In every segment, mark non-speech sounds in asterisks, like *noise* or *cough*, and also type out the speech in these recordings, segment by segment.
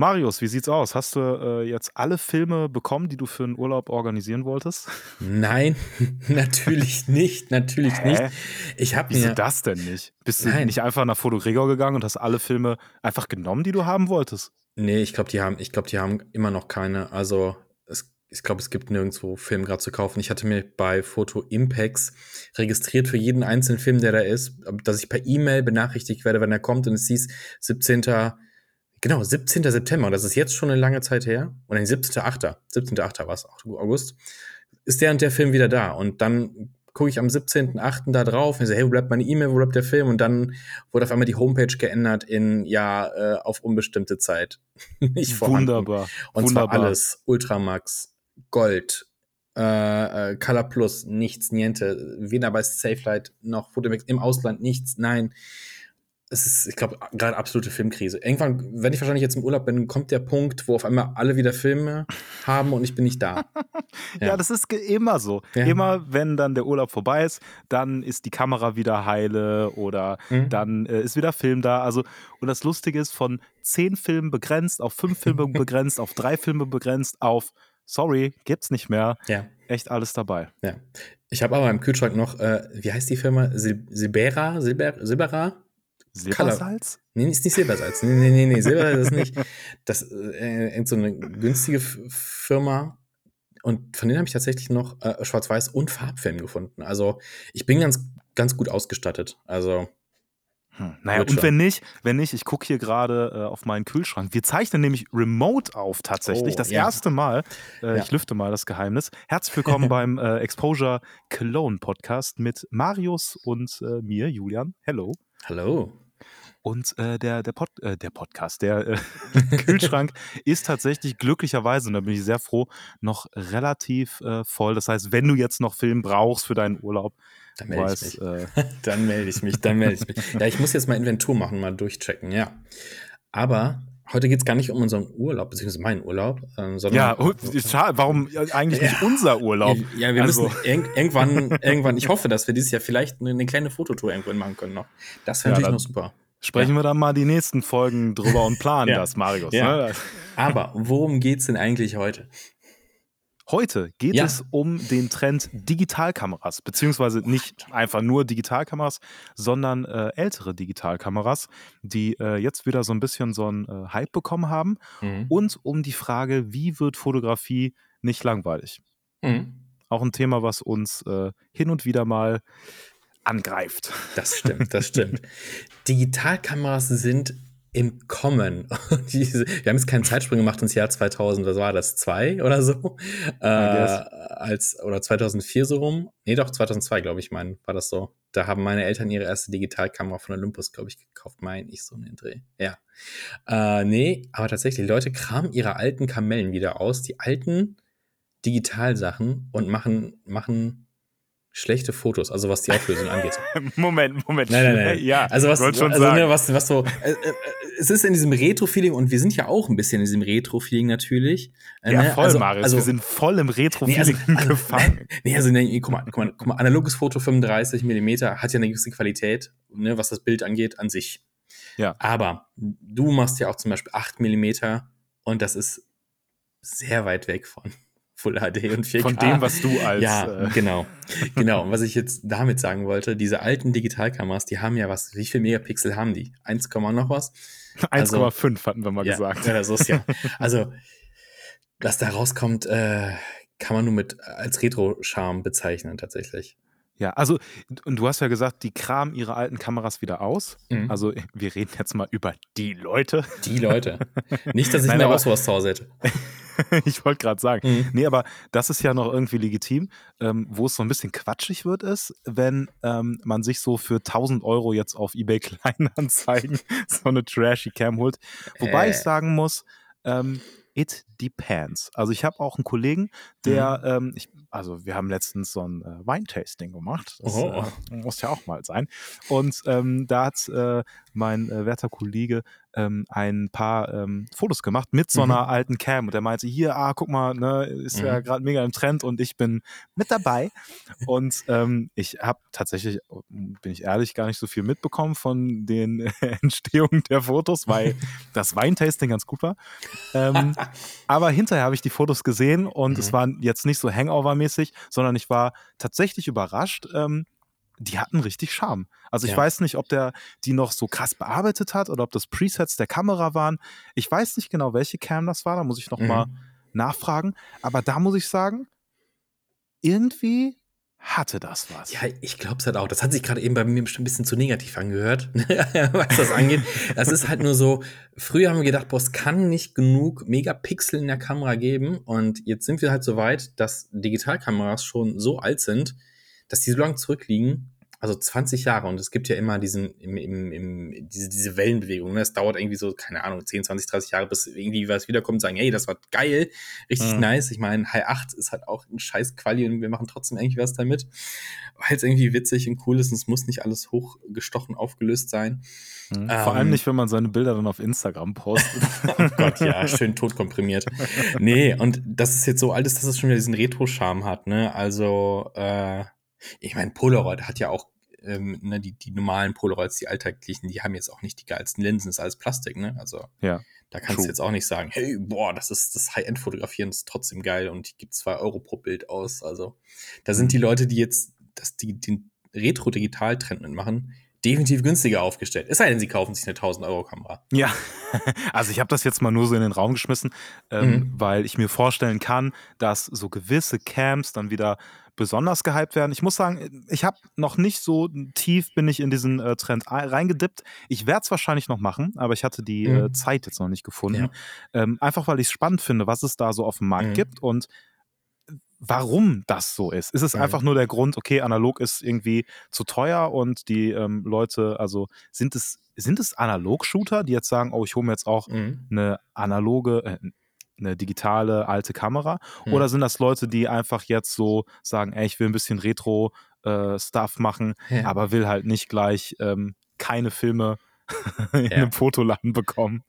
Marius, wie sieht's aus? Hast du äh, jetzt alle Filme bekommen, die du für einen Urlaub organisieren wolltest? Nein, *laughs* natürlich nicht, natürlich Hä? nicht. Ich habe Wieso mir das denn nicht? Bist du Nein. nicht einfach nach Fotogregor gegangen und hast alle Filme einfach genommen, die du haben wolltest? Nee, ich glaube, die haben ich glaube, die haben immer noch keine. Also, es ich glaube, es gibt nirgendwo Film gerade zu kaufen. Ich hatte mir bei Photo Impex registriert für jeden einzelnen Film, der da ist, dass ich per E-Mail benachrichtigt werde, wenn er kommt und es hieß 17. Genau, 17. September. Und das ist jetzt schon eine lange Zeit her. Oder nee, 17.8. 17.8. war es, August. Ist der und der Film wieder da. Und dann gucke ich am 17.8. da drauf und ich so, hey, wo bleibt meine E-Mail, wo bleibt der Film? Und dann wurde auf einmal die Homepage geändert in, ja, äh, auf unbestimmte Zeit. *laughs* Nicht vorhanden. Wunderbar. Und Wunderbar. zwar alles. Ultramax, Gold, äh, äh, Color Plus, nichts, niente. Weder bei Safelight noch Photomax im Ausland, nichts, nein. Es ist, ich glaube, gerade absolute Filmkrise. Irgendwann, wenn ich wahrscheinlich jetzt im Urlaub bin, kommt der Punkt, wo auf einmal alle wieder Filme *laughs* haben und ich bin nicht da. Ja, Ja. das ist immer so. Ja. Immer, wenn dann der Urlaub vorbei ist, dann ist die Kamera wieder heile oder Mhm. dann äh, ist wieder Film da. Also, und das Lustige ist, von zehn Filmen begrenzt, auf fünf Filme *laughs* begrenzt, auf drei Filme begrenzt, auf sorry, gibt's nicht mehr. Ja. Echt alles dabei. Ja. Ich habe aber im Kühlschrank noch, äh, wie heißt die Firma? Sil Silbera? Silber Silbera? Silbersalz? Nee, ist nicht Silbersalz. Nee, nee, nee, nee, Silbersalz ist nicht. Das ist äh, irgend so eine günstige Firma. Und von denen habe ich tatsächlich noch äh, Schwarz-Weiß und Farbfilm gefunden. Also ich bin ganz, ganz gut ausgestattet. Also Hm. Naja, und schon. wenn nicht, wenn nicht, ich gucke hier gerade äh, auf meinen Kühlschrank. Wir zeichnen nämlich remote auf tatsächlich. Oh, das ja. erste Mal. Äh, Ja. Ich lüfte mal das Geheimnis. Herzlich willkommen *laughs* beim äh, Exposure Cologne Podcast mit Marius und äh, mir, Julian. Hello. Hallo. Und äh, der, der, Pod, äh, der Podcast, der äh, *laughs* *laughs* Kühlschrank ist tatsächlich glücklicherweise, und da bin ich sehr froh, noch relativ äh, voll. Das heißt, wenn du jetzt noch Film brauchst für deinen Urlaub, Dann melde ich mich. äh, *laughs* Dann melde ich mich, dann melde ich mich. Ja, ich muss jetzt mal Inventur machen, mal durchchecken, ja. Aber heute geht es gar nicht um unseren Urlaub, beziehungsweise meinen Urlaub, ähm, sondern. ja, oh, schade, warum eigentlich nicht Ja. unser Urlaub? Ja, wir Also- müssen irg irgendwann, *laughs* irgendwann, ich hoffe, dass wir dieses Jahr vielleicht eine, eine kleine Fototour irgendwann machen können noch. Das wäre Ja, natürlich noch super. Sprechen wir dann mal die nächsten Folgen drüber und planen *laughs* das, Marius. Ne? Aber worum geht's denn eigentlich heute? Heute geht Ja. es um den Trend Digitalkameras, beziehungsweise nicht einfach nur Digitalkameras, sondern äh, ältere Digitalkameras, die äh, jetzt wieder so ein bisschen so einen äh, Hype bekommen haben Mhm. und um die Frage, wie wird Fotografie nicht langweilig? Mhm. Auch ein Thema, was uns äh, hin und wieder mal angreift. Das stimmt, das stimmt. *laughs* Digitalkameras sind im Kommen. *laughs* Diese, wir haben jetzt keinen Zeitsprung gemacht ins Jahr 2000, was war das, zwei oder so? Äh, als, oder 2004 so rum? Nee, doch, 2002, glaube ich, mein, war das so. Da haben meine Eltern ihre erste Digitalkamera von Olympus, glaube ich, gekauft, meine ich, so einen Dreh. Ja. Äh, nee, aber tatsächlich, Leute kramen ihre alten Kamellen wieder aus, die alten Digitalsachen und machen, machen schlechte Fotos, also was die Auflösung angeht. *laughs* Moment, Moment. Nein, nein, nein. Ja, also was, also, ne, was, was so, äh, äh, es ist in diesem Retro-Feeling und wir sind ja auch ein bisschen in diesem Retro-Feeling natürlich. Äh, ja, ne? voll, also, Marius. Also, wir sind voll im retro Nee, also- feeling gefangen. *laughs* nee, also nee, guck mal, guck mal, guck mal, analoges Foto 35 mm hat ja eine gewisse Qualität, ne, was das Bild angeht, an sich. Ja. Aber du machst ja auch zum Beispiel 8 mm und das ist sehr weit weg von Full HD und 4K. Von dem, was du als. ja, äh, genau. *laughs* Genau. Und was ich jetzt damit sagen wollte, diese alten Digitalkameras, die haben ja was, wie viel Megapixel haben die? 1, noch was? 1,5 hatten wir mal ja, gesagt. Ja, so ist ja. *laughs* Also, was da rauskommt, äh, kann man nur mit als Retro-Charme bezeichnen, tatsächlich. Ja, also, und du hast ja gesagt, die kramen ihre alten Kameras wieder aus. Mhm. Also, wir reden jetzt mal über die Leute. Die Leute. *laughs* Nicht, dass ich Nein, mir auch sowas zu Hause hätte. *laughs* ich wollte gerade sagen. Mhm. Nee, aber das ist ja noch irgendwie legitim. Ähm, wo es so ein bisschen quatschig wird, ist, wenn ähm, man sich so für 1000 Euro jetzt auf eBay *laughs* Kleinanzeigen *laughs* so eine trashy Cam holt. Wobei Äh. ich sagen muss, ähm, it depends. Also ich habe auch einen Kollegen, der, mhm. ähm, ich, also wir haben letztens so ein äh, Weintasting gemacht. Das äh, muss ja auch mal sein. Und ähm, da hat äh, mein äh, werter Kollege ähm, ein paar ähm, Fotos gemacht mit so einer mhm. alten Cam und er meinte, hier, ah, guck mal, ne, ist mhm. ja gerade mega im Trend und ich bin mit dabei. und ähm, ich habe tatsächlich, bin ich ehrlich, gar nicht so viel mitbekommen von den *laughs* Entstehungen der Fotos, weil *laughs* das Weintasting ganz gut war. Ähm, aber hinterher habe ich die Fotos gesehen und mhm. es war jetzt nicht so Hangover-mäßig, sondern ich war tatsächlich überrascht, ähm, die hatten richtig Charme. Also ich ja. weiß nicht, ob der die noch so krass bearbeitet hat oder ob das Presets der Kamera waren. Ich weiß nicht genau, welche Cam das war, da muss ich noch mhm. mal nachfragen. Aber da muss ich sagen, irgendwie hatte das was. Ja, ich glaube es halt auch. Das hat sich gerade eben bei mir bestimmt ein bisschen zu negativ angehört, *laughs* was das angeht. Das ist halt nur so, früher haben wir gedacht, boah, es kann nicht genug Megapixel in der Kamera geben. Und jetzt sind wir halt so weit, dass Digitalkameras schon so alt sind, dass die so lange zurückliegen, also 20 Jahre und es gibt ja immer diesen, im, im, im, diese, diese Wellenbewegung. Ne? Es dauert irgendwie so, keine Ahnung, 10, 20, 30 Jahre, bis irgendwie was wiederkommt und sagen, hey, das war geil, richtig mhm. nice. Ich meine, High 8 ist halt auch ein scheiß Quali und wir machen trotzdem irgendwie was damit, weil es irgendwie witzig und cool ist und es muss nicht alles hochgestochen aufgelöst sein. Mhm. Ähm, Vor allem nicht, wenn man seine Bilder dann auf Instagram postet. *laughs* oh Gott, ja, schön totkomprimiert. Nee, und das ist jetzt so alt ist, dass es schon wieder diesen Retro-Charme hat, ne? Also, äh, ich meine, Polaroid hat ja auch ähm, ne, die, die normalen Polaroids, die alltäglichen, die haben jetzt auch nicht die geilsten Linsen, ist alles Plastik, ne? Also ja, da kannst true. du jetzt auch nicht sagen, hey, boah, das ist das High-End-Fotografieren, ist trotzdem geil und die gibt zwei Euro pro Bild aus. Also da sind die mhm. Leute, die jetzt das, die, den Retro-Digital-Trend mitmachen, definitiv günstiger aufgestellt. Es sei denn, sie kaufen sich eine 1000 Euro Kamera. Ja, *laughs* also ich habe das jetzt mal nur so in den Raum geschmissen, ähm, mhm. weil ich mir vorstellen kann, dass so gewisse Camps dann wieder besonders gehypt werden. Ich muss sagen, ich habe noch nicht so tief bin ich in diesen äh, Trend reingedippt. Ich werde es wahrscheinlich noch machen, aber ich hatte die mhm. äh, Zeit jetzt noch nicht gefunden. Ja. Ähm, einfach weil ich es spannend finde, was es da so auf dem Markt mhm. gibt und warum das so ist. Ist es mhm. einfach nur der Grund, okay, analog ist irgendwie zu teuer und die ähm, Leute, also sind es, sind es Analog-Shooter, die jetzt sagen, oh, ich hole mir jetzt auch mhm. eine analoge, äh, eine digitale alte Kamera? Mhm. Oder sind das Leute, die einfach jetzt so sagen, ey, ich will ein bisschen Retro-Stuff äh, machen, ja. aber will halt nicht gleich ähm, keine Filme *laughs* in ja. einem Fotoladen bekommen?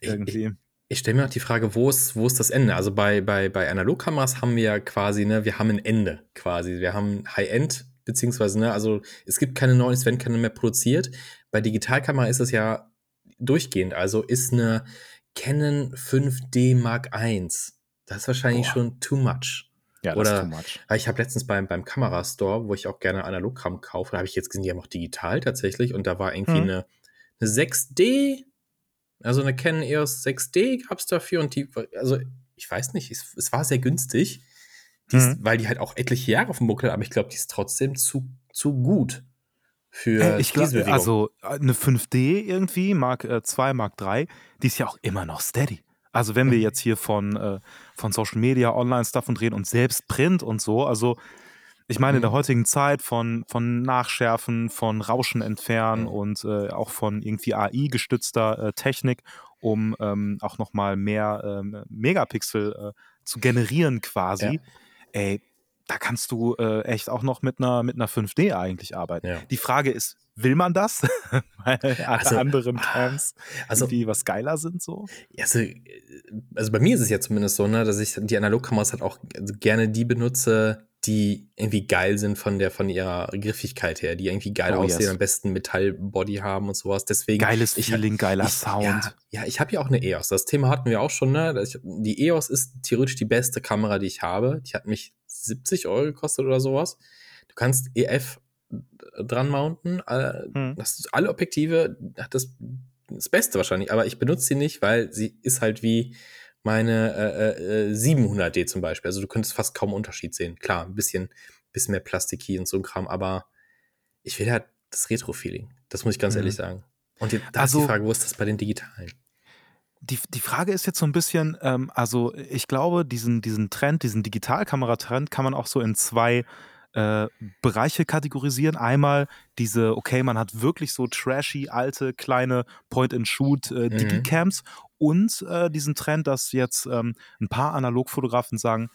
Irgendwie. Ich, ich stelle mir auch die Frage, wo ist, wo ist das Ende? Also bei, bei, bei Analogkameras haben wir ja quasi, ne, wir haben ein Ende quasi. Wir haben High-End, beziehungsweise, ne, also es gibt keine neuen, es werden keine mehr produziert. Bei Digitalkamera ist es ja durchgehend. Also ist eine Canon 5D Mark I. Das ist wahrscheinlich Boah. schon too much. Ja, das Oder, ist too much. Ich habe letztens beim, beim Kamerastore, wo ich auch gerne Analogkram kaufe, da habe ich jetzt gesehen, die haben auch digital tatsächlich und da war irgendwie hm. eine, eine 6D, also eine Canon EOS 6D gab es dafür und die, also ich weiß nicht, es, es war sehr günstig, die ist, mhm. weil die halt auch etliche Jahre auf dem Buckel, aber ich glaube, die ist trotzdem zu, zu gut für äh, ich glaube, also äh, eine 5D irgendwie, Mark äh, 2, Mark 3, die ist ja auch immer noch steady. Also wenn wir mhm. jetzt hier von, äh, von Social Media, Online-Stuff und reden und selbst Print und so, also ich meine, in der mhm. heutigen Zeit von, von Nachschärfen, von Rauschen entfernen mhm. und äh, auch von irgendwie AI-gestützter äh, Technik, um ähm, auch nochmal mehr ähm, Megapixel äh, zu generieren quasi. Ja. Ey, da kannst du äh, echt auch noch mit einer, mit einer 5D eigentlich arbeiten. Ja. Die Frage ist, will man das? *laughs* Weil alle also, anderen Cams also, irgendwie was geiler sind so? Also, also bei mir ist es ja zumindest so, ne, dass ich die Analogkameras halt auch gerne die benutze, die irgendwie geil sind von der von ihrer Griffigkeit her, die irgendwie geil oh, aussehen, yes. am besten Metallbody haben und sowas. Deswegen geiles ich, Feeling, geiler ich, Sound. Ja, ja ich habe ja auch eine EOS. Das Thema hatten wir auch schon. Ne? Die EOS ist theoretisch die beste Kamera, die ich habe. Die hat mich 70 Euro gekostet oder sowas. Du kannst EF dran mounten. Hm. Das alle Objektive hat das das Beste wahrscheinlich, aber ich benutze sie nicht, weil sie ist halt wie meine äh, äh, 700D zum Beispiel. Also du könntest fast kaum Unterschied sehen. Klar, ein bisschen, bisschen mehr Plastik und so ein Kram, aber ich will halt das Retro-Feeling. Das muss ich ganz mhm. ehrlich sagen. Und jetzt, da also, ist die Frage, wo ist das bei den digitalen? Die, die Frage ist jetzt so ein bisschen, ähm, also ich glaube, diesen, diesen Trend, diesen Digitalkameratrend kann man auch so in zwei äh, Bereiche kategorisieren. Einmal diese, okay, man hat wirklich so trashy, alte, kleine Point-and-Shoot äh, mhm. Digicams und äh, diesen Trend, dass jetzt ähm, ein paar Analogfotografen sagen,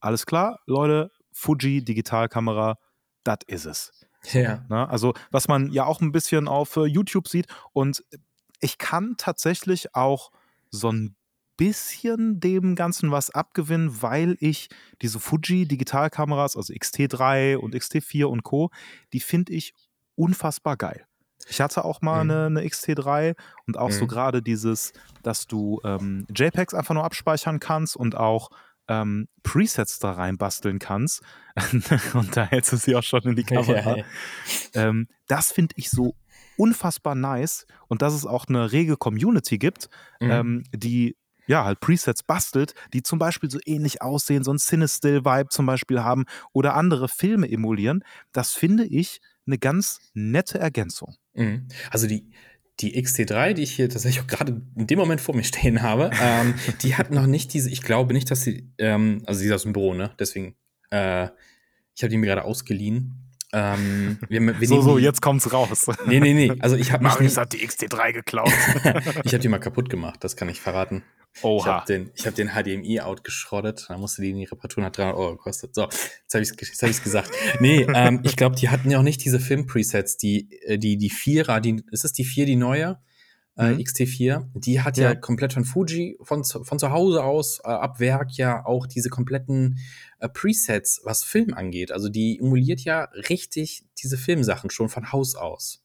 alles klar, Leute, Fuji, Digitalkamera, das ist es. Ja. Ne? Also, was man ja auch ein bisschen auf äh, YouTube sieht. Und ich kann tatsächlich auch so ein bisschen dem Ganzen was abgewinnen, weil ich diese Fuji Digitalkameras, also X-T3 und X-T4 und Co., die finde ich unfassbar geil. Ich hatte auch mal Mhm. eine, eine XT3 und auch so Mhm. gerade dieses, dass du ähm, JPEGs einfach nur abspeichern kannst und auch ähm, Presets da reinbasteln kannst. *laughs* und da hältst du sie auch schon in die *laughs* Kamera. Ja, ja. Ähm, das finde ich so unfassbar nice und dass es auch eine rege Community gibt, Mhm. ähm, die ja halt Presets bastelt, die zum Beispiel so ähnlich aussehen, so ein Cinestill-Vibe zum Beispiel haben oder andere Filme emulieren. Das finde ich eine ganz nette Ergänzung. Mhm. Also die, die XT3, die ich hier tatsächlich auch gerade in dem Moment vor mir stehen habe, ähm, die hat noch nicht diese, ich glaube nicht, dass sie, ähm, also sie ist aus dem Büro, ne? Deswegen, äh, ich habe die mir gerade ausgeliehen. Ähm, wir, wir So, nehmen so, jetzt kommt's raus. Nee, nee, nee. Also ich habe Marius nie, hat die XT3 geklaut. *laughs* ich habe die mal kaputt gemacht, das kann ich verraten. Ich Oha. habe den, ich hab den HDMI outgeschrottet, dann musste die in die Reparatur, hat 300 Euro gekostet. So, jetzt habe ich es hab ich's gesagt. Nee, ähm, ich glaube, die hatten ja auch nicht diese Film-Presets, die, äh, die, die Vierer, die, ist es die vier, die neue? Äh, Mhm. XT4, die hat ja. Ja. komplett von Fuji, von, zu- von zu Hause aus, äh, ab Werk ja auch diese kompletten äh, Presets, was Film angeht. Also die emuliert ja richtig diese Filmsachen schon von Haus aus.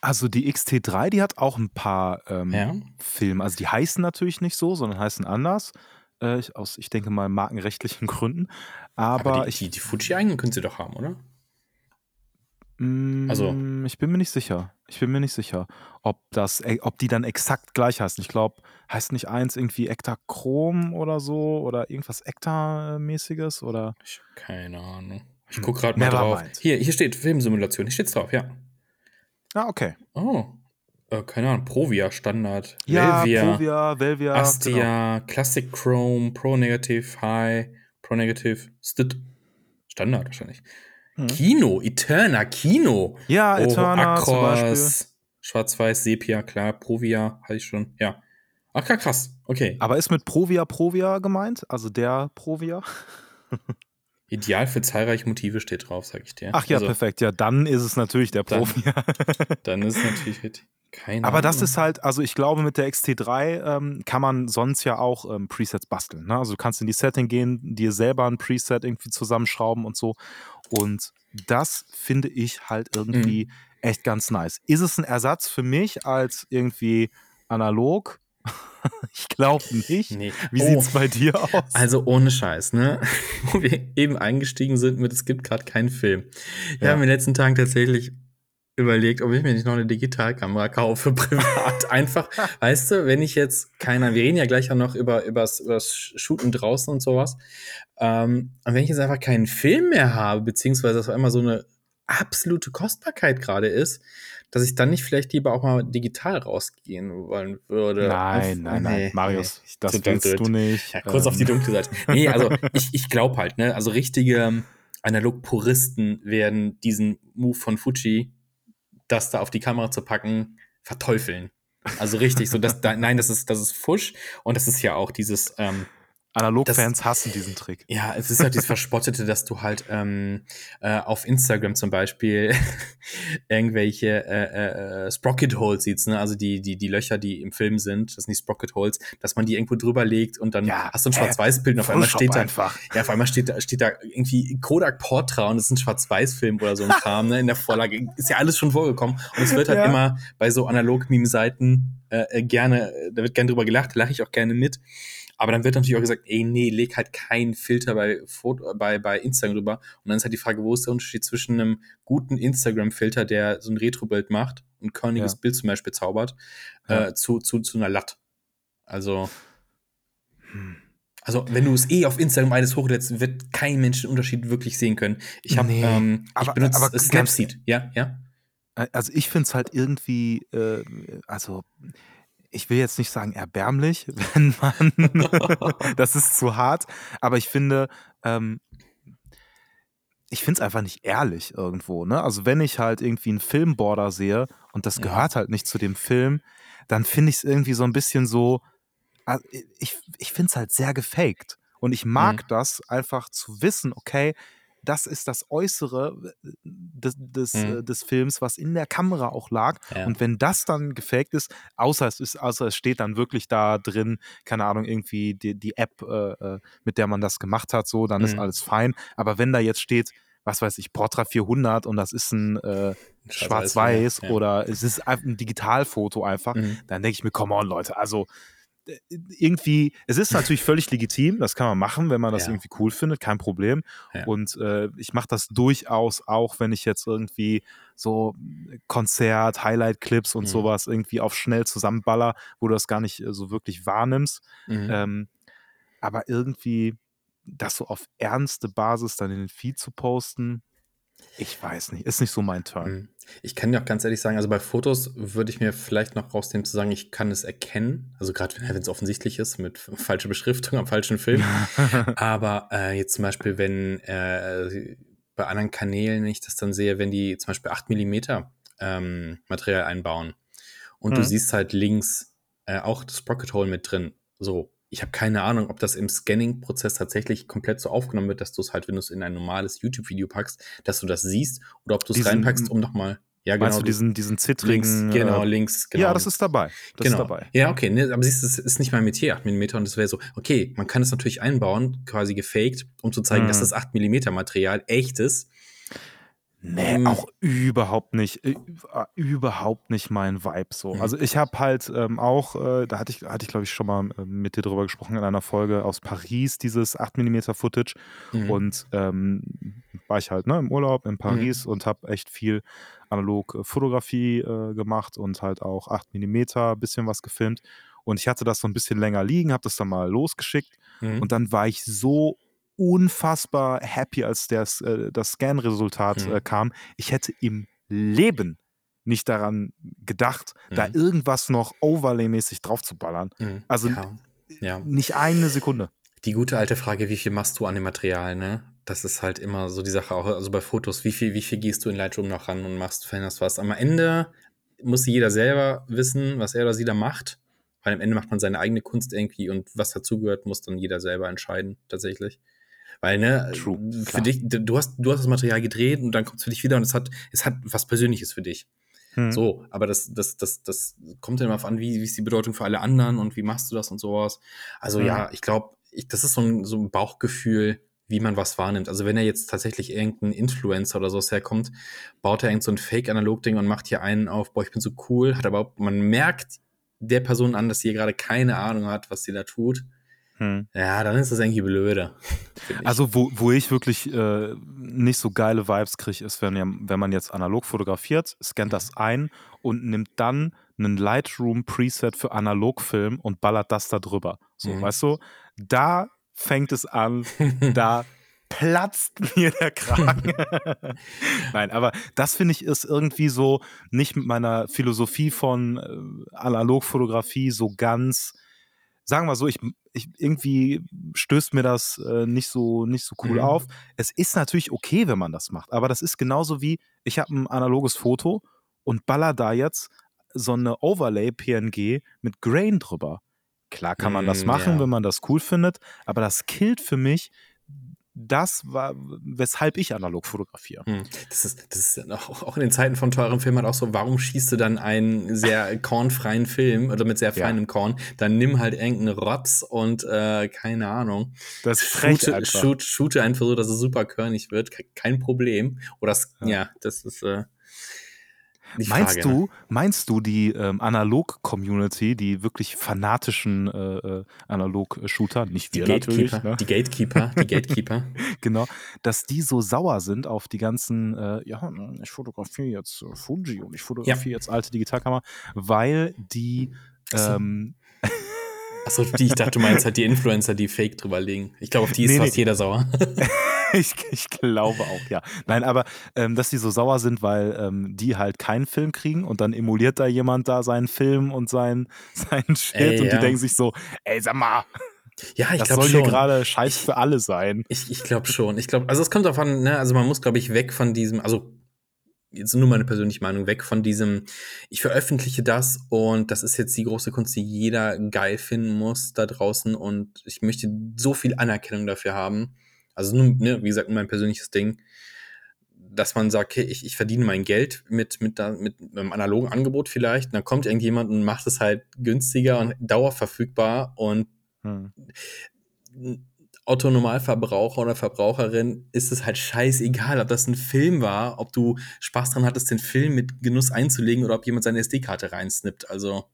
Also die XT3, die hat auch ein paar ähm, Ja. Filme. Also die heißen natürlich nicht so, sondern heißen anders. Äh, aus, ich denke mal, markenrechtlichen Gründen. Aber, Aber die, ich, die, die Fuji-eigenen können sie doch haben, oder? Mm, also- ich bin mir nicht sicher. Ich bin mir nicht sicher, ob das, äh, ob die dann exakt gleich heißen. Ich glaube, heißt nicht eins irgendwie Ektachrom oder so oder irgendwas Ektar-mäßiges oder. Ich hab keine Ahnung. Ich Hm. guck gerade mal Never drauf. mind. Hier, hier steht Filmsimulation. Hier steht's drauf, ja. Ah, okay. Oh. Äh, keine Ahnung. Provia Standard. Ja, Velvia, Provia, Velvia. Genau. Astia, Classic Chrome, Pro Negative, High, Pro Negative, Stit. Standard wahrscheinlich. Hm. Kino, Eterna, Kino. Ja, Oh, Eterna zum Beispiel. Schwarz-Weiß, Sepia, klar. Provia, hatte ich schon. Ja. Ach, krass. Okay. Aber ist mit Provia Provia gemeint? Also der Provia? *laughs* Ideal für zahlreiche Motive steht drauf, sag ich dir. Ach ja, Also, perfekt. Ja, dann ist es natürlich der Dann- Provia. *laughs* Dann ist es natürlich *laughs* richtig. Keine Aber das Ahnung. ist halt, also ich glaube, mit der XT3 ähm, kann man sonst ja auch ähm, Presets basteln. Ne? Also du kannst in die Setting gehen, dir selber ein Preset irgendwie zusammenschrauben und so. Und das finde ich halt irgendwie Mhm. echt ganz nice. Ist es ein Ersatz für mich als irgendwie analog? *laughs* ich glaube nicht. Nee. Wie Oh. sieht's bei dir aus? Also ohne Scheiß, ne? *laughs* Wo wir eben eingestiegen sind mit, es gibt gerade keinen Film. Wir Ja. haben in den letzten Tagen tatsächlich überlegt, ob ich mir nicht noch eine Digitalkamera kaufe, *laughs* privat. Einfach, weißt du, wenn ich jetzt keiner, wir reden ja gleich auch noch über übers, übers Shooten draußen und sowas. Ähm, und wenn ich jetzt einfach keinen Film mehr habe, beziehungsweise das auf einmal so eine absolute Kostbarkeit gerade ist, dass ich dann nicht vielleicht lieber auch mal digital rausgehen wollen würde. nein, nein, nein, Nee, Marius, nee. das willst du nicht. ja, kurz auf die Ähm, dunkle Seite. Nee, also ich, ich glaube halt, ne, also richtige ähm, Analog-Puristen werden diesen Move von Fuji, das da auf die Kamera zu packen, verteufeln. Also richtig, so dass da, nein, das ist, das ist Fusch und das ist ja auch dieses, ähm, Analog-Fans hassen diesen Trick. ja, es ist halt dieses *laughs* Verspottete, dass du halt ähm, äh, auf Instagram zum Beispiel *laughs* irgendwelche äh, äh, Sprocket Holes siehst, ne? Also die, die, die Löcher, die im Film sind, das sind die Sprocket Holes, dass man die irgendwo drüber legt und dann Ja, hast du ein äh, Schwarz-Weiß-Bild und auf einmal steht da, einfach. ja, auf einmal steht da, steht da irgendwie Kodak Portra und es ist ein Schwarz-Weiß-Film oder so ein *laughs* Kram, ne? In der Vorlage. Ist ja alles schon vorgekommen. Und es wird halt Ja. immer bei so Analog-Meme-Seiten äh, äh, gerne, äh, da wird gerne drüber gelacht, lache ich auch gerne mit. Aber dann wird natürlich auch gesagt, ey, nee, leg halt keinen Filter bei, Foto, bei, bei Instagram drüber. Und dann ist halt die Frage, wo ist der Unterschied zwischen einem guten Instagram-Filter, der so ein Retro-Bild macht, ein körniges Ja. Bild zum Beispiel zaubert, Ja. äh, zu, zu, zu einer Latt. Also, Hm. also wenn du es eh auf Instagram alles hochlädst, wird kein Mensch den Unterschied wirklich sehen können. Ich habe, Nee, ähm, ich benutze aber Snapseed, ja, ja. Also ich finde es halt irgendwie, äh, also ich will jetzt nicht sagen erbärmlich, *laughs* wenn man, *laughs* das ist zu hart, aber ich finde, ähm, ich finde es einfach nicht ehrlich irgendwo. Ne? Also wenn ich halt irgendwie einen Filmborder sehe und das Ja. gehört halt nicht zu dem Film, dann finde ich es irgendwie so ein bisschen so, ich, ich finde es halt sehr gefaked. Und ich mag Mhm. das einfach zu wissen, okay, das ist das Äußere des, des, Mhm. äh, des Films, was in der Kamera auch lag. Ja. Und wenn das dann gefaked ist, außer es ist, außer es steht dann wirklich da drin, keine Ahnung, irgendwie die, die App, äh, äh, mit der man das gemacht hat, so, dann ist Mhm. alles fein. Aber wenn da jetzt steht, was weiß ich, Portra 400 und das ist ein äh, Schwarz-Weiß ja. oder es ist ein Digitalfoto einfach, Mhm. dann denke ich mir, come on, Leute, also irgendwie, es ist natürlich völlig legitim, das kann man machen, wenn man das Ja. irgendwie cool findet, kein Problem. Ja. Und äh, ich mache das durchaus auch, wenn ich jetzt irgendwie so Konzert, Highlight-Clips und Mhm. sowas irgendwie auf schnell zusammenballer, wo du das gar nicht äh, so wirklich wahrnimmst. Mhm. Ähm, aber irgendwie das so auf ernste Basis dann in den Feed zu posten, ich weiß nicht, ist nicht so mein Turn. Mhm. Ich kann dir auch ganz ehrlich sagen, also bei Fotos würde ich mir vielleicht noch rausnehmen zu sagen, ich kann es erkennen. Also gerade wenn es offensichtlich ist mit falscher Beschriftung am falschen Film. *laughs* Aber äh, jetzt zum Beispiel, wenn äh, bei anderen Kanälen, ich das dann sehe, wenn die zum Beispiel 8 mm ähm, Material einbauen und du Mhm. siehst halt links äh, auch das Sprocket Hole mit drin. So, ich habe keine Ahnung, ob das im Scanning-Prozess tatsächlich komplett so aufgenommen wird, dass du es halt, wenn du es in ein normales YouTube-Video packst, dass du das siehst oder ob du es reinpackst, um nochmal. Ja, Meinst genau. du diesen, diesen zittrigen. links, genau, äh, links, genau. Ja, das ist dabei. Das genau. ist dabei. Ja, okay, ne, aber siehst du, es ist nicht mein Metier, 8 mm, und es wäre so, okay, man kann es natürlich einbauen, quasi gefaked, um zu zeigen, Mhm. dass das 8 mm Material echt ist. Nee, Mm. auch überhaupt nicht, äh, überhaupt nicht mein Vibe so. Mhm. Also ich habe halt ähm, auch, äh, da hatte ich, hatte ich glaube ich schon mal äh, mit dir drüber gesprochen in einer Folge aus Paris, dieses 8mm Footage Mhm. und ähm, war ich halt ne, im Urlaub in Paris und habe echt viel analog äh, Fotografie äh, gemacht und halt auch 8mm, bisschen was gefilmt und ich hatte das so ein bisschen länger liegen, habe das dann mal losgeschickt Mhm. und dann war ich so unfassbar happy, als das, äh, das Scan-Resultat Mhm. äh, kam. Ich hätte im Leben nicht daran gedacht, da Mhm. irgendwas noch overlay-mäßig draufzuballern. Mhm. Also ja. ja. nicht eine Sekunde. Die gute alte Frage, wie viel machst du an dem Material, ne? Das ist halt immer so die Sache, auch also bei Fotos, wie viel, wie viel gehst du in Lightroom noch ran und machst, veränderst was. Am Ende muss jeder selber wissen, was er oder sie da macht. Weil am Ende macht man seine eigene Kunst irgendwie und was dazugehört, muss dann jeder selber entscheiden, tatsächlich. Weil, ne, True, für klar. dich, du hast, du hast das Material gedreht und dann kommt es für dich wieder und es hat, es hat was Persönliches für dich. Hm. So, aber das, das, das, das kommt dann immer auf an, wie, wie ist die Bedeutung für alle anderen und wie machst du das und sowas. Also Mhm. ja, ich glaube, ich, das ist so ein, so ein Bauchgefühl, wie man was wahrnimmt. Also wenn er jetzt tatsächlich irgendein Influencer oder sowas herkommt, baut er irgend so ein Fake-Analog-Ding und macht hier einen auf, boah, ich bin so cool, hat aber, man merkt der Person an, dass sie hier gerade keine Ahnung hat, was sie da tut. Hm. Ja, dann ist das irgendwie blöde. *laughs* Also, wo, wo ich wirklich äh, nicht so geile Vibes kriege, ist, wenn, wenn man jetzt analog fotografiert, scannt das ein und nimmt dann einen Lightroom-Preset für Analogfilm und ballert das da drüber. So, Mhm. weißt du? Da fängt es an, *laughs* da platzt mir der Kragen. *laughs* Nein, aber das finde ich ist irgendwie so nicht mit meiner Philosophie von äh, Analogfotografie so ganz, sagen wir so, ich, ich irgendwie stößt mir das äh, nicht so nicht so cool Mhm. auf. Es ist natürlich okay, wenn man das macht, aber das ist genauso wie ich habe ein analoges Foto und baller da jetzt so eine Overlay PNG mit Grain drüber. Klar kann man das Mm, machen, ja. wenn man das cool findet, aber das killt für mich das war, weshalb ich analog fotografiere. Hm. Das ist, das ist auch, in den Zeiten von teuren Filmen halt auch so, warum schießt du dann einen sehr *laughs* kornfreien Film oder mit sehr Ja. feinem Korn? Dann nimm halt irgendeinen Rotz und äh, keine Ahnung. Das Shoote, einfach. shoot, shoote einfach so, dass es super körnig wird. Ke- Kein Problem. Oder das, ja. Ja. das ist äh, die Meinst Frage, ne? du, meinst du die ähm, Analog-Community, die wirklich fanatischen äh, äh, Analog-Shooter, nicht Die wir natürlich, Gatekeeper, ne? die Gatekeeper, die Gatekeeper. *laughs* genau, dass die so sauer sind auf die ganzen, äh, ja, ich fotografiere jetzt Fuji und ich fotografiere jetzt alte Digitalkamera, weil die ähm, Achso, die, ich dachte, du meinst halt die Influencer, die Fake drüber legen. Ich glaube, auf die ist Nee, fast nee. jeder sauer. *laughs* ich, ich glaube auch, ja. Nein, aber ähm, dass die so sauer sind, weil ähm, die halt keinen Film kriegen und dann emuliert da jemand da seinen Film und sein, *laughs* seinen Shit Ey, und ja. die denken sich so, ey, sag mal, Ja, ich das glaube soll schon. hier gerade Scheiß für alle sein. Ich, ich glaube schon. Ich glaube, also es kommt davon, ne, also man muss, glaube ich, weg von diesem, also jetzt nur meine persönliche Meinung, weg von diesem, ich veröffentliche das und das ist jetzt die große Kunst, die jeder geil finden muss da draußen und ich möchte so viel Anerkennung dafür haben. Also nur, ne, wie gesagt, mein persönliches Ding, dass man sagt, okay, ich, ich verdiene mein Geld mit, mit, mit einem analogen Angebot vielleicht, und dann kommt irgendjemand und macht es halt günstiger und dauerverfügbar und hm. Otto Normalverbraucher oder Verbraucherin ist es halt scheißegal, ob das ein Film war, ob du Spaß dran hattest, den Film mit Genuss einzulegen oder ob jemand seine SD-Karte reinsnippt. Also.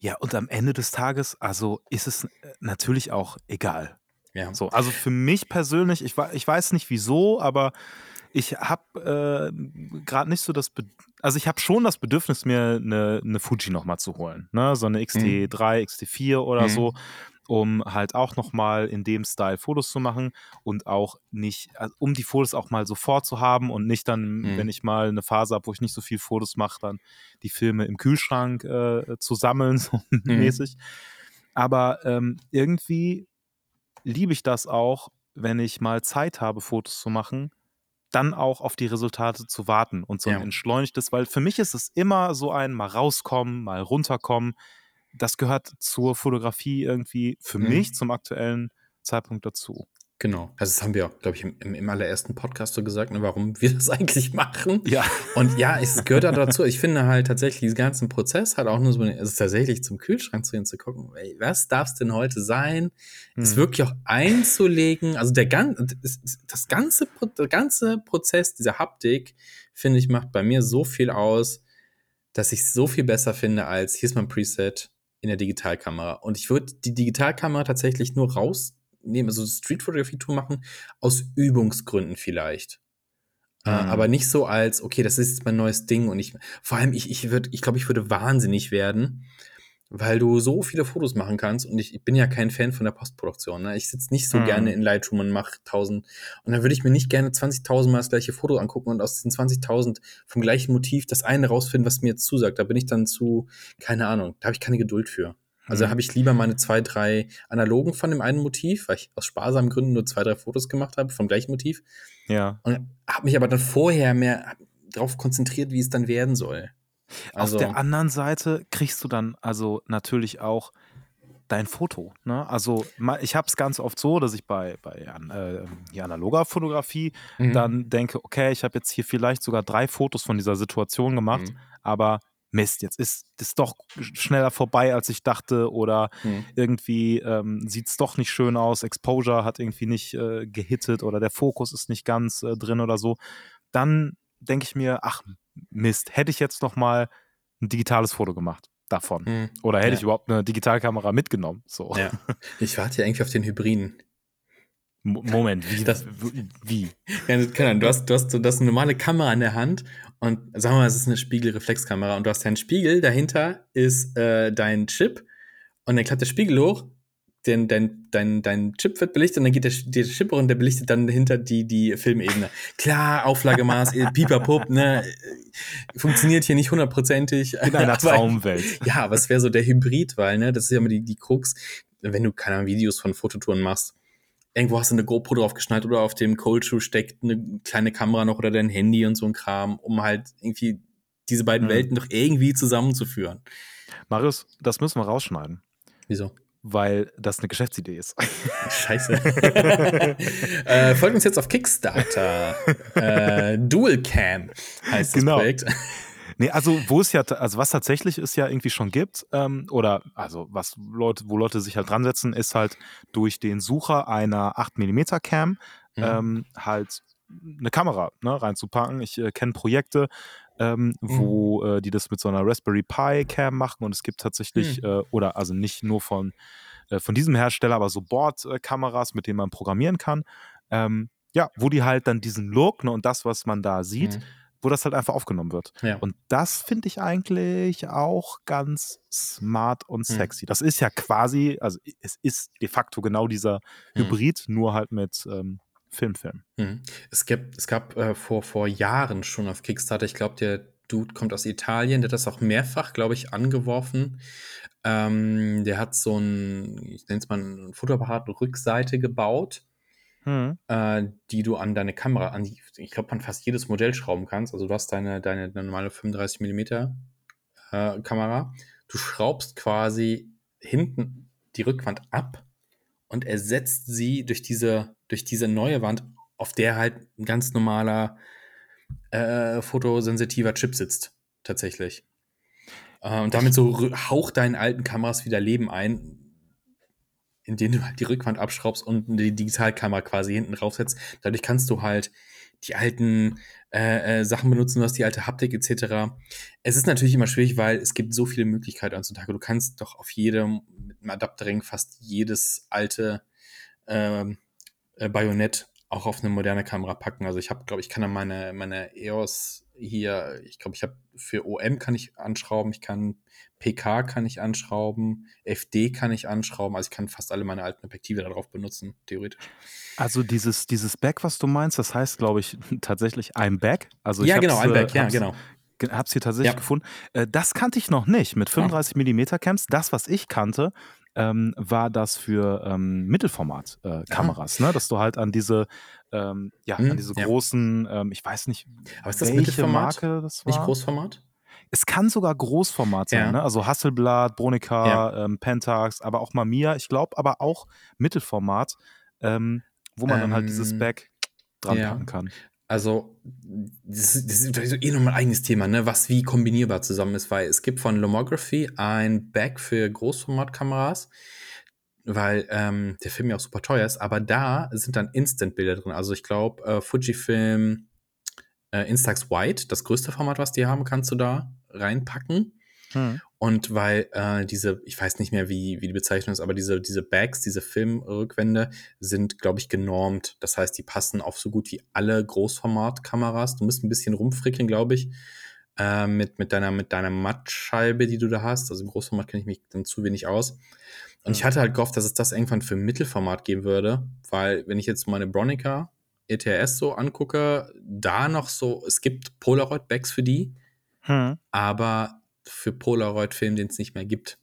Ja, und am Ende des Tages, also ist es äh, natürlich auch egal. Ja. So, also für mich persönlich, ich, ich weiß nicht wieso, aber ich habe äh, gerade nicht so das, Be also ich habe schon das Bedürfnis, mir eine, eine Fuji nochmal zu holen, ne? so eine XT3, mhm. XT4 oder mhm. so, um halt auch nochmal in dem Style Fotos zu machen und auch nicht, also um die Fotos auch mal sofort zu haben und nicht dann, mhm. wenn ich mal eine Phase habe, wo ich nicht so viel Fotos mache, dann die Filme im Kühlschrank äh, zu sammeln, *laughs* so mhm. mäßig. Aber ähm, irgendwie liebe ich das auch, wenn ich mal Zeit habe, Fotos zu machen dann auch auf die Resultate zu warten und so ein ja. entschleunigtes, weil für mich ist es immer so ein mal rauskommen, mal runterkommen. Das gehört zur Fotografie irgendwie für mhm. mich zum aktuellen Zeitpunkt dazu. Genau. Also das haben wir auch, glaube ich, im, im, allerersten Podcast so gesagt, ne, warum wir das *laughs* eigentlich machen. Ja. Und ja, es gehört da dazu. Ich finde halt tatsächlich diesen ganzen Prozess hat auch nur so, es ist tatsächlich zum Kühlschrank zu gehen, zu gucken, ey, was darf es denn heute sein? Hm. Es wirklich auch einzulegen. Also der ganze, das ganze, der ganze Prozess dieser Haptik, finde ich, macht bei mir so viel aus, dass ich es so viel besser finde als, hier ist mein Preset in der Digitalkamera. Und ich würde die Digitalkamera tatsächlich nur raus nehmen, also Streetfotografie-Tour machen, aus Übungsgründen vielleicht. Mhm. Äh, aber nicht so als, okay, das ist jetzt mein neues Ding und ich, vor allem, ich, ich würde, ich glaube, ich würde wahnsinnig werden, weil du so viele Fotos machen kannst und ich, ich bin ja kein Fan von der Postproduktion. Ne? Ich sitze nicht so mhm. gerne in Lightroom und mache tausend und dann würde ich mir nicht gerne 20.000 Mal das gleiche Foto angucken und aus diesen 20.000 vom gleichen Motiv das eine rausfinden, was mir jetzt zusagt. Da bin ich dann zu, keine Ahnung, da habe ich keine Geduld für. Also mhm. habe ich lieber meine zwei, drei analogen von dem einen Motiv, weil ich aus sparsamen Gründen nur zwei, drei Fotos gemacht habe vom gleichen Motiv. Ja. Und habe mich aber dann vorher mehr darauf konzentriert, wie es dann werden soll. Also, Auf der anderen Seite kriegst du dann also natürlich auch dein Foto. Ne? Also ich habe es ganz oft so, dass ich bei, bei äh, analoger Fotografie mhm. dann denke, okay, ich habe jetzt hier vielleicht sogar drei Fotos von dieser Situation gemacht, mhm. aber Mist, jetzt ist es doch schneller vorbei, als ich dachte, oder hm. irgendwie ähm, sieht es doch nicht schön aus, Exposure hat irgendwie nicht äh, gehittet oder der Fokus ist nicht ganz äh, drin oder so, dann denke ich mir, ach Mist, hätte ich jetzt noch mal ein digitales Foto gemacht davon. Hm. Oder hätte ja. ich überhaupt eine Digitalkamera mitgenommen? So. Ja. *laughs* Ich warte ja eigentlich auf den Hybriden. Moment, wie? Das, wie? Ja, keine Ahnung, du hast, du, hast, du hast eine normale Kamera in der Hand und sagen wir mal, es ist eine Spiegelreflexkamera und du hast deinen Spiegel, dahinter ist äh, dein Chip und dann klappt der Spiegel hoch, dein, dein, dein, dein Chip wird belichtet und dann geht der, der Chip und der belichtet dann dahinter die, die Filmebene. Klar, Auflagemaß, äh, pipapup, ne, funktioniert hier nicht hundertprozentig. In einer *laughs* Traumwelt. ja, aber es wäre so der Hybrid, weil, ne, das ist ja immer die, die Krux, wenn du, keine Ahnung, Videos von Fototouren machst irgendwo hast du eine GoPro draufgeschnallt oder auf dem Cold Shoe steckt eine kleine Kamera noch oder dein Handy und so ein Kram, um halt irgendwie diese beiden mhm. Welten doch irgendwie zusammenzuführen. Marius, das müssen wir rausschneiden. Wieso? Weil das eine Geschäftsidee ist. Scheiße. *laughs* äh, folgt uns jetzt auf Kickstarter. äh, Dual Cam heißt das genau. Projekt. Nee, also wo es ja, also was tatsächlich es ja irgendwie schon gibt, ähm, oder also was Leute, wo Leute sich halt dran setzen, ist halt durch den Sucher einer 8mm Cam mhm. ähm, halt eine Kamera ne, reinzupacken. Ich äh, kenne Projekte, ähm, mhm. wo äh, die das mit so einer Raspberry Pi Cam machen und es gibt tatsächlich, mhm. äh, oder also nicht nur von, äh, von diesem Hersteller, aber so Bordkameras, mit denen man programmieren kann. Ähm, ja, wo die halt dann diesen Look ne, und das, was man da sieht, mhm wo das halt einfach aufgenommen wird. Ja. Und das finde ich eigentlich auch ganz smart und hm. sexy. Mhm. Das ist ja quasi, also es ist de facto genau dieser mhm. Hybrid, nur halt mit ähm, Filmfilm. Mhm. Es, gab, es gab äh, vor, vor Jahren schon auf Kickstarter, ich glaube, der Dude kommt aus Italien, der hat das auch mehrfach, glaube ich, angeworfen. Ähm, der hat so ein, ich nenne es mal ein Fotoapparat Rückseite gebaut hm. äh, die du an deine Kamera, an die, ich glaube, an fast jedes Modell schrauben kannst. Also du hast deine, deine, deine normale 35 mm äh, Kamera. Du schraubst quasi hinten die Rückwand ab und ersetzt sie durch diese, durch diese neue Wand, auf der halt ein ganz normaler äh, fotosensitiver Chip sitzt, tatsächlich. Äh, und damit so haucht deinen alten Kameras wieder Leben ein, indem du halt die Rückwand abschraubst und die Digitalkamera quasi hinten draufsetzt. Dadurch kannst du halt die alten äh, äh, Sachen benutzen, du hast die alte Haptik etc. Es ist natürlich immer schwierig, weil es gibt so viele Möglichkeiten heutzutage. Du kannst doch auf jedem mit einem Adapterring fast jedes alte ähm, äh, Bajonett auch auf eine moderne Kamera packen. Also ich habe, glaube ich, kann dann meine, meine EOS hier, ich glaube, ich habe für OM kann ich anschrauben, ich kann PK kann ich anschrauben, FD kann ich anschrauben, also ich kann fast alle meine alten Objektive darauf benutzen, theoretisch. Also dieses, dieses Back, was du meinst, das heißt, glaube ich, *laughs* tatsächlich I'm Back. Also ja, genau, I'm äh, Back, ja, genau. Hab's hier tatsächlich ja. gefunden. Äh, das kannte ich noch nicht mit 35 mm Cams. Das, was ich kannte, ähm, war das für ähm, Mittelformat-Kameras, äh, ne? dass du halt an diese, ähm, ja, hm, an diese ja. großen, ähm, ich weiß nicht, aber ist das welche Marke das war? Nicht Großformat? Es kann sogar Großformat sein, ja. ne? also Hasselblad, Bronica, ja. ähm, Pentax, aber auch Mamiya, ich glaube aber auch Mittelformat, ähm, wo man dann halt dieses Back dran packen kann. Also, das, das ist eh nochmal ein eigenes Thema, ne? was wie kombinierbar zusammen ist, weil es gibt von Lomography ein Back für Großformatkameras, weil ähm, der Film ja auch super teuer ist, aber da sind dann Instant-Bilder drin. Also ich glaube, äh, Fujifilm äh, Instax White, das größte Format, was die haben, kannst du da reinpacken. Hm. Und weil äh, diese, ich weiß nicht mehr, wie, wie die Bezeichnung ist, aber diese, diese Bags, diese Filmrückwände sind, glaube ich, genormt. Das heißt, die passen auf so gut wie alle Großformatkameras. Du musst ein bisschen rumfrickeln, glaube ich, äh, mit, mit deiner, mit deiner Mattscheibe, die du da hast. Also im Großformat kenne ich mich dann zu wenig aus. Und hm. ich hatte halt gehofft, dass es das irgendwann für Mittelformat geben würde, weil wenn ich jetzt meine Bronica ETS so angucke, da noch so, es gibt Polaroid-Bags für die, hm. aber für Polaroid-Film, den es nicht mehr gibt.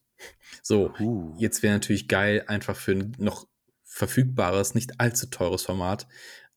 So, uh. jetzt wäre natürlich geil, einfach für ein noch verfügbares, nicht allzu teures Format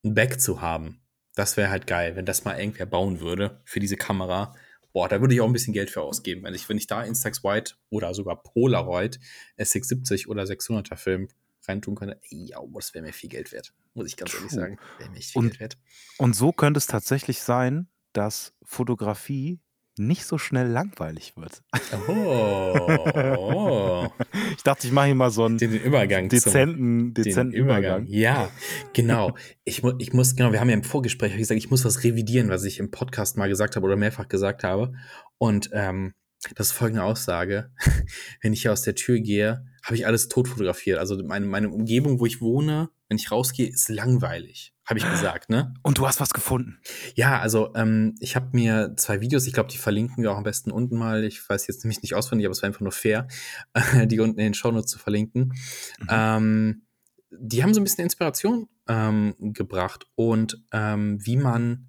ein Back zu haben. Das wäre halt geil, wenn das mal irgendwer bauen würde für diese Kamera. Boah, da würde ich auch ein bisschen Geld für ausgeben. Wenn ich, wenn ich da Instax White oder sogar Polaroid S670 oder 600er Film reintun könnte, ja, das wäre mir viel Geld wert. Muss ich ganz True. ehrlich sagen. Wäre mir viel und, Geld wert. Und so könnte es tatsächlich sein, dass Fotografie nicht so schnell langweilig wird. Oh. *laughs* ich dachte, ich mache hier mal so einen den, den Übergang dezenten, dezenten Übergang. Übergang. Ja, genau. Ich, mu ich muss, genau, wir haben ja im Vorgespräch gesagt, ich muss was revidieren, was ich im Podcast mal gesagt habe oder mehrfach gesagt habe. Und ähm, das ist folgende Aussage. *laughs* Wenn ich hier aus der Tür gehe, habe ich alles tot fotografiert. Also meine, meine Umgebung, wo ich wohne, wenn ich rausgehe, ist langweilig. Habe ich gesagt, ne? Und du hast was gefunden. Ja, also ähm, ich habe mir zwei Videos, ich glaube, die verlinken wir auch am besten unten mal. Ich weiß jetzt nämlich nicht auswendig, aber es war einfach nur fair, *laughs* die unten in den Shownotes zu verlinken. Mhm. Ähm, die haben so ein bisschen Inspiration ähm, gebracht und ähm, wie man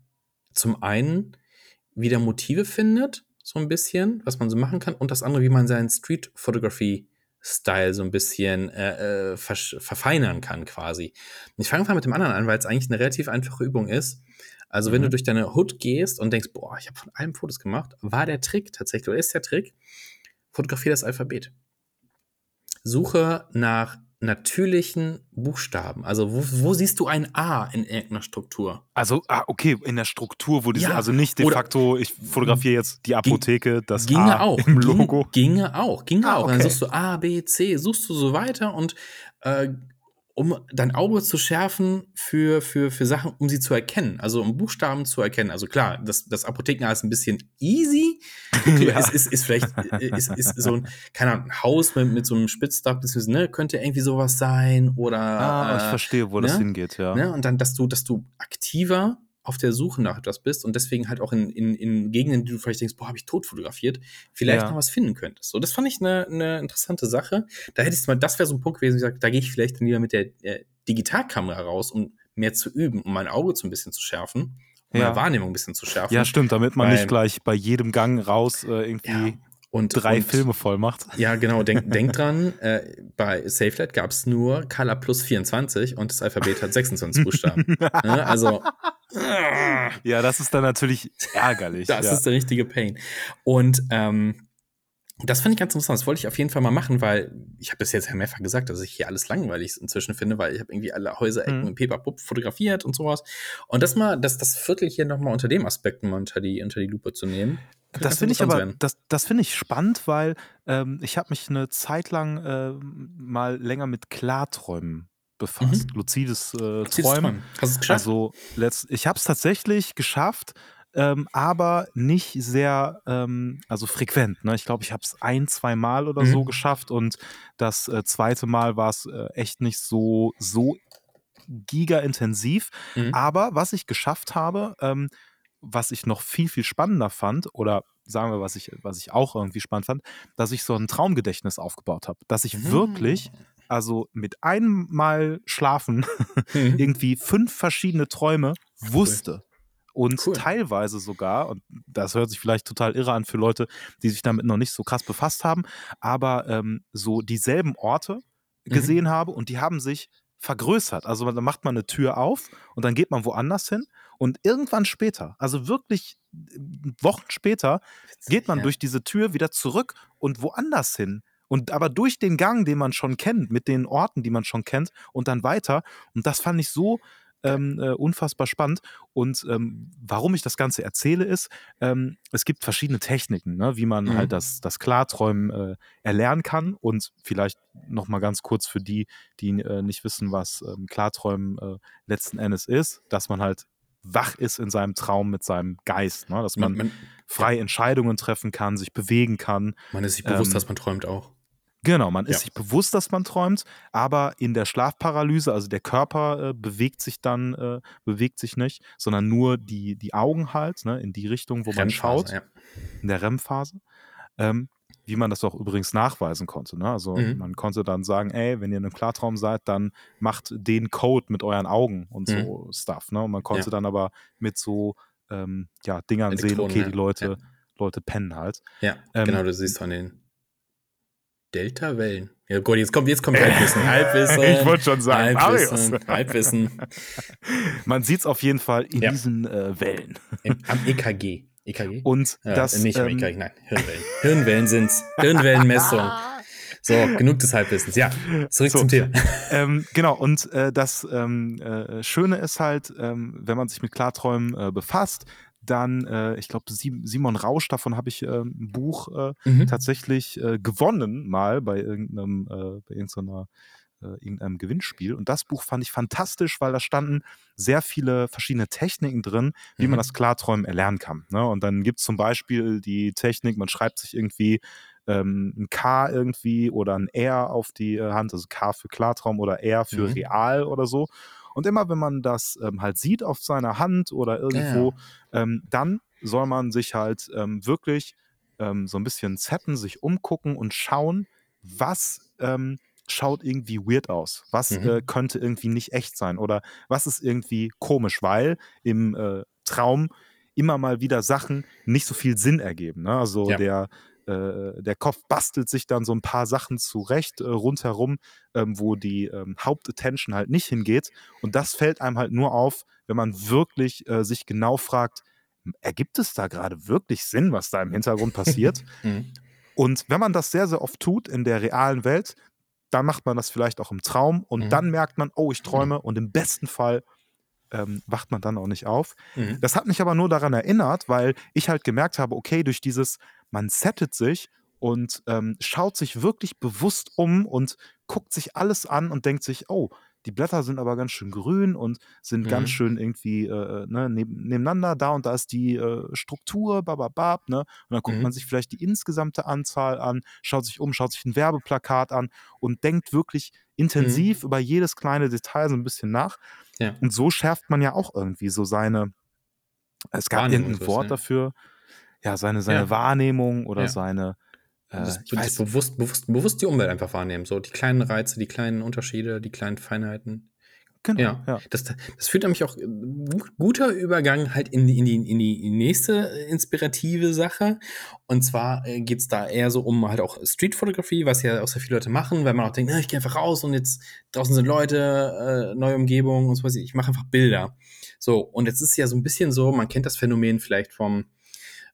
zum einen wieder Motive findet, so ein bisschen, was man so machen kann, und das andere, wie man seinen Street Photography Style so ein bisschen äh, äh verfeinern kann quasi. Ich fange mal mit dem anderen an, weil es eigentlich eine relativ einfache Übung ist. Also wenn du mhm. durch deine Hood gehst und denkst, boah, ich habe von allem Fotos gemacht, war der Trick tatsächlich, oder ist der Trick, fotografiere das Alphabet. Suche nach natürlichen Buchstaben? Also wo, wo, siehst du ein A in irgendeiner Struktur? Also, ah, okay, in der Struktur, wo diese, ja, also nicht de facto, ich fotografiere jetzt die Apotheke, das ginge A auch, im Logo. Ging, ginge auch, ginge ah, auch. Okay. Dann suchst du A, B, C, suchst du so weiter und äh, um dein Auge zu schärfen für, für, für Sachen, um sie zu erkennen, also um Buchstaben zu erkennen. Also klar, das, das Apothekenaar ist ein bisschen easy. *laughs* ja. ist, ist, ist vielleicht ist, ist so ein, keine Ahnung, ein Haus mit, mit so einem Spitzdach, ne, könnte irgendwie sowas sein. Oder ah, ich äh, verstehe, wo ne? das hingeht, ja. Ne? Und dann, dass du, dass du aktiver auf der Suche nach etwas bist und deswegen halt auch in, in, in Gegenden, die du vielleicht denkst, boah, habe ich tot fotografiert, vielleicht ja. noch was finden könntest. So, das fand ich eine, eine interessante Sache. Da hätte ich mal, das wäre so ein Punkt gewesen, ich sage, da gehe ich vielleicht dann lieber mit der äh, Digitalkamera raus, um mehr zu üben, um mein Auge so ein bisschen zu schärfen, um ja. meine Wahrnehmung ein bisschen zu schärfen. Ja, stimmt, damit man Weil, nicht gleich bei jedem Gang raus äh, irgendwie. Ja. Und drei und, Filme voll macht. Ja, genau. Denk, denk dran, äh, bei SafeLight gab es nur Color plus 24 und das Alphabet hat 26 Buchstaben. *laughs* ne? Also. Ja, das ist dann natürlich ärgerlich. Das ja. ist der richtige Pain. Und ähm, das fand ich ganz interessant. Das wollte ich auf jeden Fall mal machen, weil ich habe bis jetzt ja mehrfach gesagt, dass ich hier alles langweilig inzwischen finde, weil ich habe irgendwie alle Häuserecken Mhm. und Pepapup fotografiert und sowas. Und das mal, das, das Viertel hier nochmal unter dem Aspekt mal unter die, unter die Lupe zu nehmen. Das finde ich aber, das, das finde ich spannend, weil ähm, ich habe mich eine Zeit lang äh, mal länger mit Klarträumen befasst. Luzides äh, Luzides Träumen. Träumen. Hast du es geschafft? Also letzt, ich habe es tatsächlich geschafft, ähm, aber nicht sehr, ähm, also frequent. Ne? Ich glaube, ich habe es ein, zwei Mal oder Mhm. so geschafft und das äh, zweite Mal war es äh, echt nicht so, so giga-intensiv. Mhm. Aber was ich geschafft habe, ähm, was ich noch viel, viel spannender fand, oder sagen wir, was ich, was ich auch irgendwie spannend fand, dass ich so ein Traumgedächtnis aufgebaut habe. Dass ich Mhm. wirklich, also mit einem Mal schlafen, Mhm. *laughs* irgendwie fünf verschiedene Träume wusste. Und Cool. teilweise sogar, und das hört sich vielleicht total irre an für Leute, die sich damit noch nicht so krass befasst haben, aber ähm, so dieselben Orte Mhm. gesehen habe und die haben sich vergrößert. Also da macht man eine Tür auf und dann geht man woanders hin und irgendwann später, also wirklich äh, Wochen später, geht man ja. durch diese Tür wieder zurück und woanders hin. Und aber durch den Gang, den man schon kennt, mit den Orten, die man schon kennt, und dann weiter. Und das fand ich so ähm, äh, unfassbar spannend. Und ähm, warum ich das Ganze erzähle, ist, ähm, es gibt verschiedene Techniken, ne, wie man Mhm. halt das, das Klarträumen äh, erlernen kann. Und vielleicht nochmal ganz kurz für die, die äh, nicht wissen, was ähm, Klarträumen äh, letzten Endes ist, dass man halt wach ist in seinem Traum mit seinem Geist, ne? dass man, Man, man, frei Entscheidungen treffen kann, sich bewegen kann. man ist sich bewusst, Ähm, dass man träumt auch. Genau, man ist Ja. sich bewusst, dass man träumt, aber in der Schlafparalyse, also der Körper äh, bewegt sich dann, äh, bewegt sich nicht, sondern nur die, die Augen halt, ne, in die Richtung, wo man schaut, Ja. in der REM-Phase. Ähm, wie man das auch übrigens nachweisen konnte. Ne? Also Mhm. man konnte dann sagen, ey, wenn ihr in einem Klartraum seid, dann macht den Code mit euren Augen und Mhm. so Stuff. Ne? Und man konnte Ja. dann aber mit so ähm, ja, Dingern sehen, Elektronen, okay, ja. die Leute, Ja. Leute pennen halt. Ja, Ähm, genau, du siehst an den Delta-Wellen. Ja, gut, jetzt kommt, jetzt kommt Halbwissen. *laughs* Halbwissen. Ich wollte schon sagen, Halbwissen. Marius. *laughs* Halbwissen. Man sieht es auf jeden Fall in Ja. diesen äh, Wellen. Am EKG. EKG? Und ja, das, nicht am ähm, EKG, nein. Hirnwellen. Hirnwellen sind's. Hirnwellenmessung. *laughs* So, genug des Halbwissens. Ja, zurück So. zum Thema. *laughs* ähm, *laughs* genau, und äh, das ähm, äh, Schöne ist halt, ähm, wenn man sich mit Klarträumen äh, befasst, dann, äh, ich glaube, Simon Rausch, davon habe ich äh, ein Buch äh, Mhm. tatsächlich äh, gewonnen, mal bei irgendeinem, äh, bei irgendeiner, äh, irgendeinem Gewinnspiel. Und das Buch fand ich fantastisch, weil da standen sehr viele verschiedene Techniken drin, wie man Mhm. das Klarträumen erlernen kann. Ne? Und dann gibt es zum Beispiel die Technik, man schreibt sich irgendwie ähm, ein K irgendwie oder ein R auf die äh, Hand, also K für Klartraum oder R für Mhm. real oder so. Und immer wenn man das ähm, halt sieht auf seiner Hand oder irgendwo, ähm, dann soll man sich halt ähm, wirklich ähm, so ein bisschen setten, sich umgucken und schauen, was schaut irgendwie weird aus, was Mhm. äh, könnte irgendwie nicht echt sein oder was ist irgendwie komisch, weil im äh, Traum immer mal wieder Sachen nicht so viel Sinn ergeben. Ne? Also Ja. der äh, der Kopf bastelt sich dann so ein paar Sachen zurecht äh, rundherum, ähm, wo die ähm, Hauptattention halt nicht hingeht. Und das fällt einem halt nur auf, wenn man wirklich äh, sich genau fragt, ergibt es da gerade wirklich Sinn, was da im Hintergrund passiert? *laughs* Mhm. Und wenn man das sehr, sehr oft tut in der realen Welt, dann macht man das vielleicht auch im Traum und Mhm. dann merkt man, oh, ich träume und im besten Fall ähm, wacht man dann auch nicht auf. Mhm. Das hat mich aber nur daran erinnert, weil ich halt gemerkt habe, okay, durch dieses, man settet sich und ähm, schaut sich wirklich bewusst um und guckt sich alles an und denkt sich, oh, die Blätter sind aber ganz schön grün und sind Mhm. ganz schön irgendwie äh, ne, neben, nebeneinander. Da und da ist die äh, Struktur, bababab, ne? Und dann guckt Mhm. man sich vielleicht die insgesamte Anzahl an, schaut sich um, schaut sich ein Werbeplakat an und denkt wirklich intensiv über jedes kleine Detail so ein bisschen nach. Ja. Und so schärft man ja auch irgendwie so seine, es gab irgendein Wort ne? dafür, ja, seine, seine Ja. Wahrnehmung oder Ja. seine, äh, das, ich das bewusst, bewusst, bewusst die Umwelt einfach wahrnehmen. So die kleinen Reize, die kleinen Unterschiede, die kleinen Feinheiten. Genau. Ja, ja. Das, das führt nämlich auch äh, guter Übergang halt in die, in die, in die nächste inspirative Sache. Und zwar äh, geht es da eher so um halt auch Streetfotografie, was ja auch sehr viele Leute machen, weil man auch denkt, na, ich gehe einfach raus und jetzt draußen sind Leute, äh, neue Umgebung und so was. Ich mache einfach Bilder. So, und jetzt ist es ja so ein bisschen so, man kennt das Phänomen vielleicht vom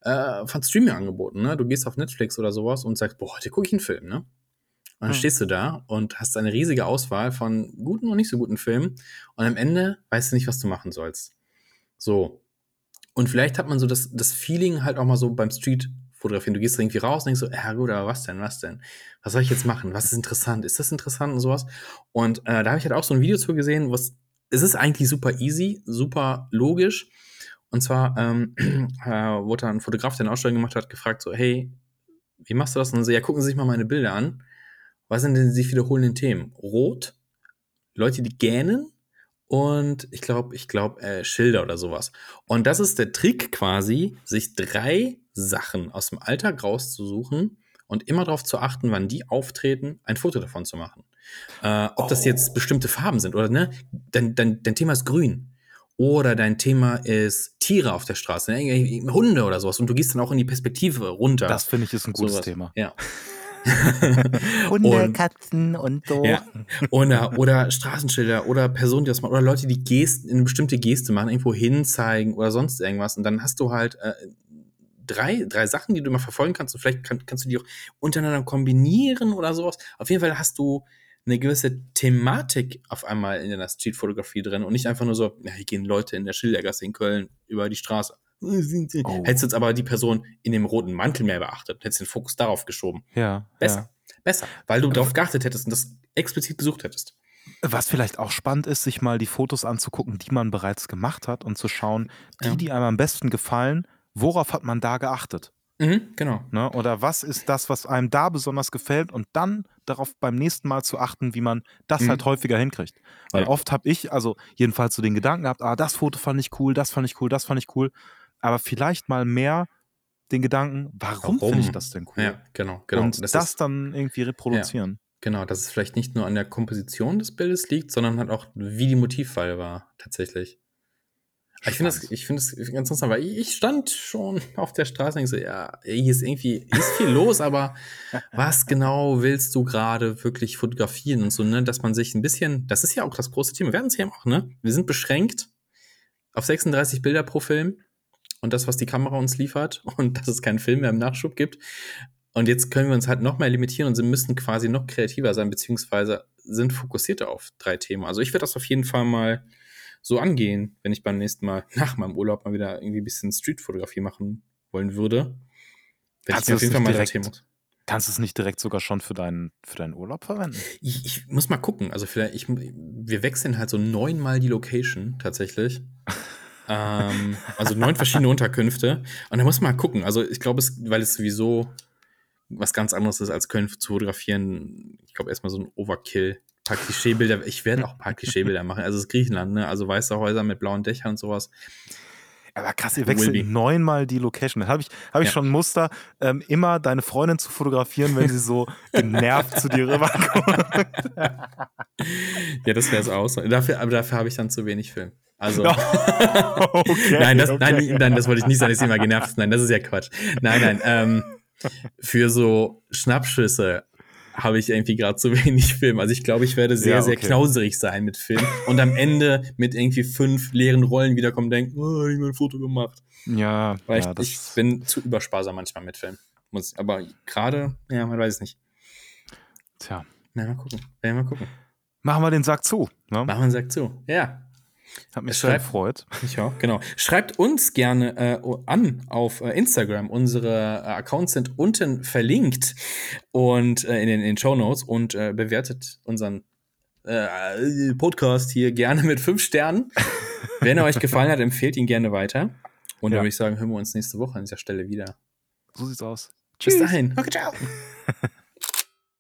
äh, von Streaming-Angeboten, ne? Du gehst auf Netflix oder sowas und sagst, boah, heute gucke ich einen Film, ne? Und dann hm. stehst du da und hast eine riesige Auswahl von guten und nicht so guten Filmen. Und am Ende weißt du nicht, was du machen sollst. So. Und vielleicht hat man so das, das Feeling halt auch mal so beim Street fotografieren. Du gehst irgendwie raus und denkst so, ja gut, aber was denn, was denn? Was soll ich jetzt machen? Was ist interessant? Ist das interessant und sowas? Und äh, da habe ich halt auch so ein Video zu gesehen, was, es ist eigentlich super easy, super logisch. Und zwar ähm, *clears throat* äh, wurde ein Fotograf, der eine Ausstellung gemacht hat, gefragt so, hey, wie machst du das? Und so, ja, gucken Sie sich mal meine Bilder an. Was sind denn die sich wiederholenden Themen? Rot, Leute, die gähnen und ich glaube, ich glaube, äh, Schilder oder sowas. Und das ist der Trick quasi, sich drei Sachen aus dem Alltag rauszusuchen und immer darauf zu achten, wann die auftreten, ein Foto davon zu machen. Äh, ob oh. das jetzt bestimmte Farben sind oder ne, dein, dein, dein Thema ist grün. Oder dein Thema ist Tiere auf der Straße, ne? Hunde oder sowas. Und du gehst dann auch in die Perspektive runter. Das finde ich ist ein gutes sowas. Thema. Ja. *laughs* Hunde, und, Katzen und so. Ja. Oder, oder Straßenschilder oder Personen, die das machen, oder Leute, die Gesten, eine bestimmte Geste machen, irgendwo hinzeigen oder sonst irgendwas. Und dann hast du halt äh, drei, drei Sachen, die du mal verfolgen kannst. Und vielleicht kann, kannst du die auch untereinander kombinieren oder sowas. Auf jeden Fall hast du eine gewisse Thematik auf einmal in der Streetfotografie drin und nicht einfach nur so, ja, hier gehen Leute in der Schildergasse in Köln über die Straße. Oh. Hättest jetzt aber die Person in dem roten Mantel mehr beachtet, hättest den Fokus darauf geschoben. Ja. Besser. Ja. Besser. Weil du darauf geachtet hättest und das explizit gesucht hättest. Was vielleicht auch spannend ist, sich mal die Fotos anzugucken, die man bereits gemacht hat und zu schauen, die, ja. die einem am besten gefallen, worauf hat man da geachtet? Mhm, genau. Ne? Oder was ist das, was einem da besonders gefällt und dann darauf beim nächsten Mal zu achten, wie man das mhm. halt häufiger hinkriegt. Weil ja. oft habe ich, also jedenfalls so den Gedanken gehabt, ah, das Foto fand ich cool, das fand ich cool, das fand ich cool, aber vielleicht mal mehr den Gedanken, warum, warum? finde ich das denn cool? Ja, genau, genau. Und das, das dann irgendwie reproduzieren. Ja, genau, dass es vielleicht nicht nur an der Komposition des Bildes liegt, sondern halt auch, wie die Motivwahl war, tatsächlich. Ich finde das, ich finde das ganz interessant, weil ich stand schon auf der Straße und ich so, ja, hier ist irgendwie, hier ist viel los, aber *laughs* was genau willst du gerade wirklich fotografieren und so, ne, dass man sich ein bisschen, das ist ja auch das große Thema, wir hatten es ja auch, ne, wir sind beschränkt auf 36 Bilder pro Film und das, was die Kamera uns liefert *laughs* und dass es keinen Film mehr im Nachschub gibt. Und jetzt können wir uns halt noch mehr limitieren und sie müssen quasi noch kreativer sein, beziehungsweise sind fokussierter auf drei Themen. Also ich werde das auf jeden Fall mal so angehen, wenn ich beim nächsten Mal *laughs* nach meinem Urlaub mal wieder irgendwie ein bisschen Streetfotografie machen wollen würde. Werde ich auf jeden Fall mal direkt, Thema. Kannst du es nicht direkt sogar schon für deinen, für deinen Urlaub verwenden? Ich, ich muss mal gucken. Also vielleicht, ich, wir wechseln halt so neunmal die Location tatsächlich. *laughs* ähm, also neun verschiedene Unterkünfte. Und da muss man mal gucken. Also ich glaube, es, weil es sowieso was ganz anderes ist, als Köln zu fotografieren. Ich glaube, erstmal so ein Overkill paar Klischeebilder. Ich werde auch ein paar Klischeebilder machen. Also es ist Griechenland, ne? Also weiße Häuser mit blauen Dächern und sowas. Aber krass, ihr wechselt neunmal die Location. Da habe ich, hab ich ja. schon ein Muster, ähm, immer deine Freundin zu fotografieren, wenn sie so *laughs* genervt zu dir rüberkommt. ja, das wäre es aus. Dafür, aber dafür habe ich dann zu wenig Film. Also. *laughs* okay, *laughs* nein, das, okay. nein, nein, das wollte ich nicht sagen, dass sie immer genervt Nein, das ist ja Quatsch. Nein, nein. Ähm, für so Schnappschüsse habe ich irgendwie gerade zu *laughs* wenig Film. Also ich glaube, ich werde sehr, ja, okay. sehr knauserig sein mit Film und am Ende mit irgendwie fünf leeren Rollen wiederkommen und denken, oh, ich habe ein Foto gemacht. Ja. Weil ja, ich, ich bin zu übersparsam manchmal mit Film. Muss, aber gerade, ja, man weiß es nicht. Tja. Na, mal gucken. Ja, mal gucken. Machen wir den Sack zu. Ne? Machen wir den Sack zu. Ja. Hat mich sehr gefreut. Ich auch, genau. Schreibt uns gerne äh, an auf äh, Instagram. Unsere äh, Accounts sind unten verlinkt und äh, in den, in den Show Notes und äh, bewertet unseren äh, Podcast hier gerne mit fünf Sternen. *laughs* Wenn er euch gefallen hat, empfehlt ihn gerne weiter. Und ja. dann würde ich sagen, hören wir uns nächste Woche an dieser Stelle wieder. So sieht's aus. Tschüss. Bis dahin. Okay, ciao. *laughs*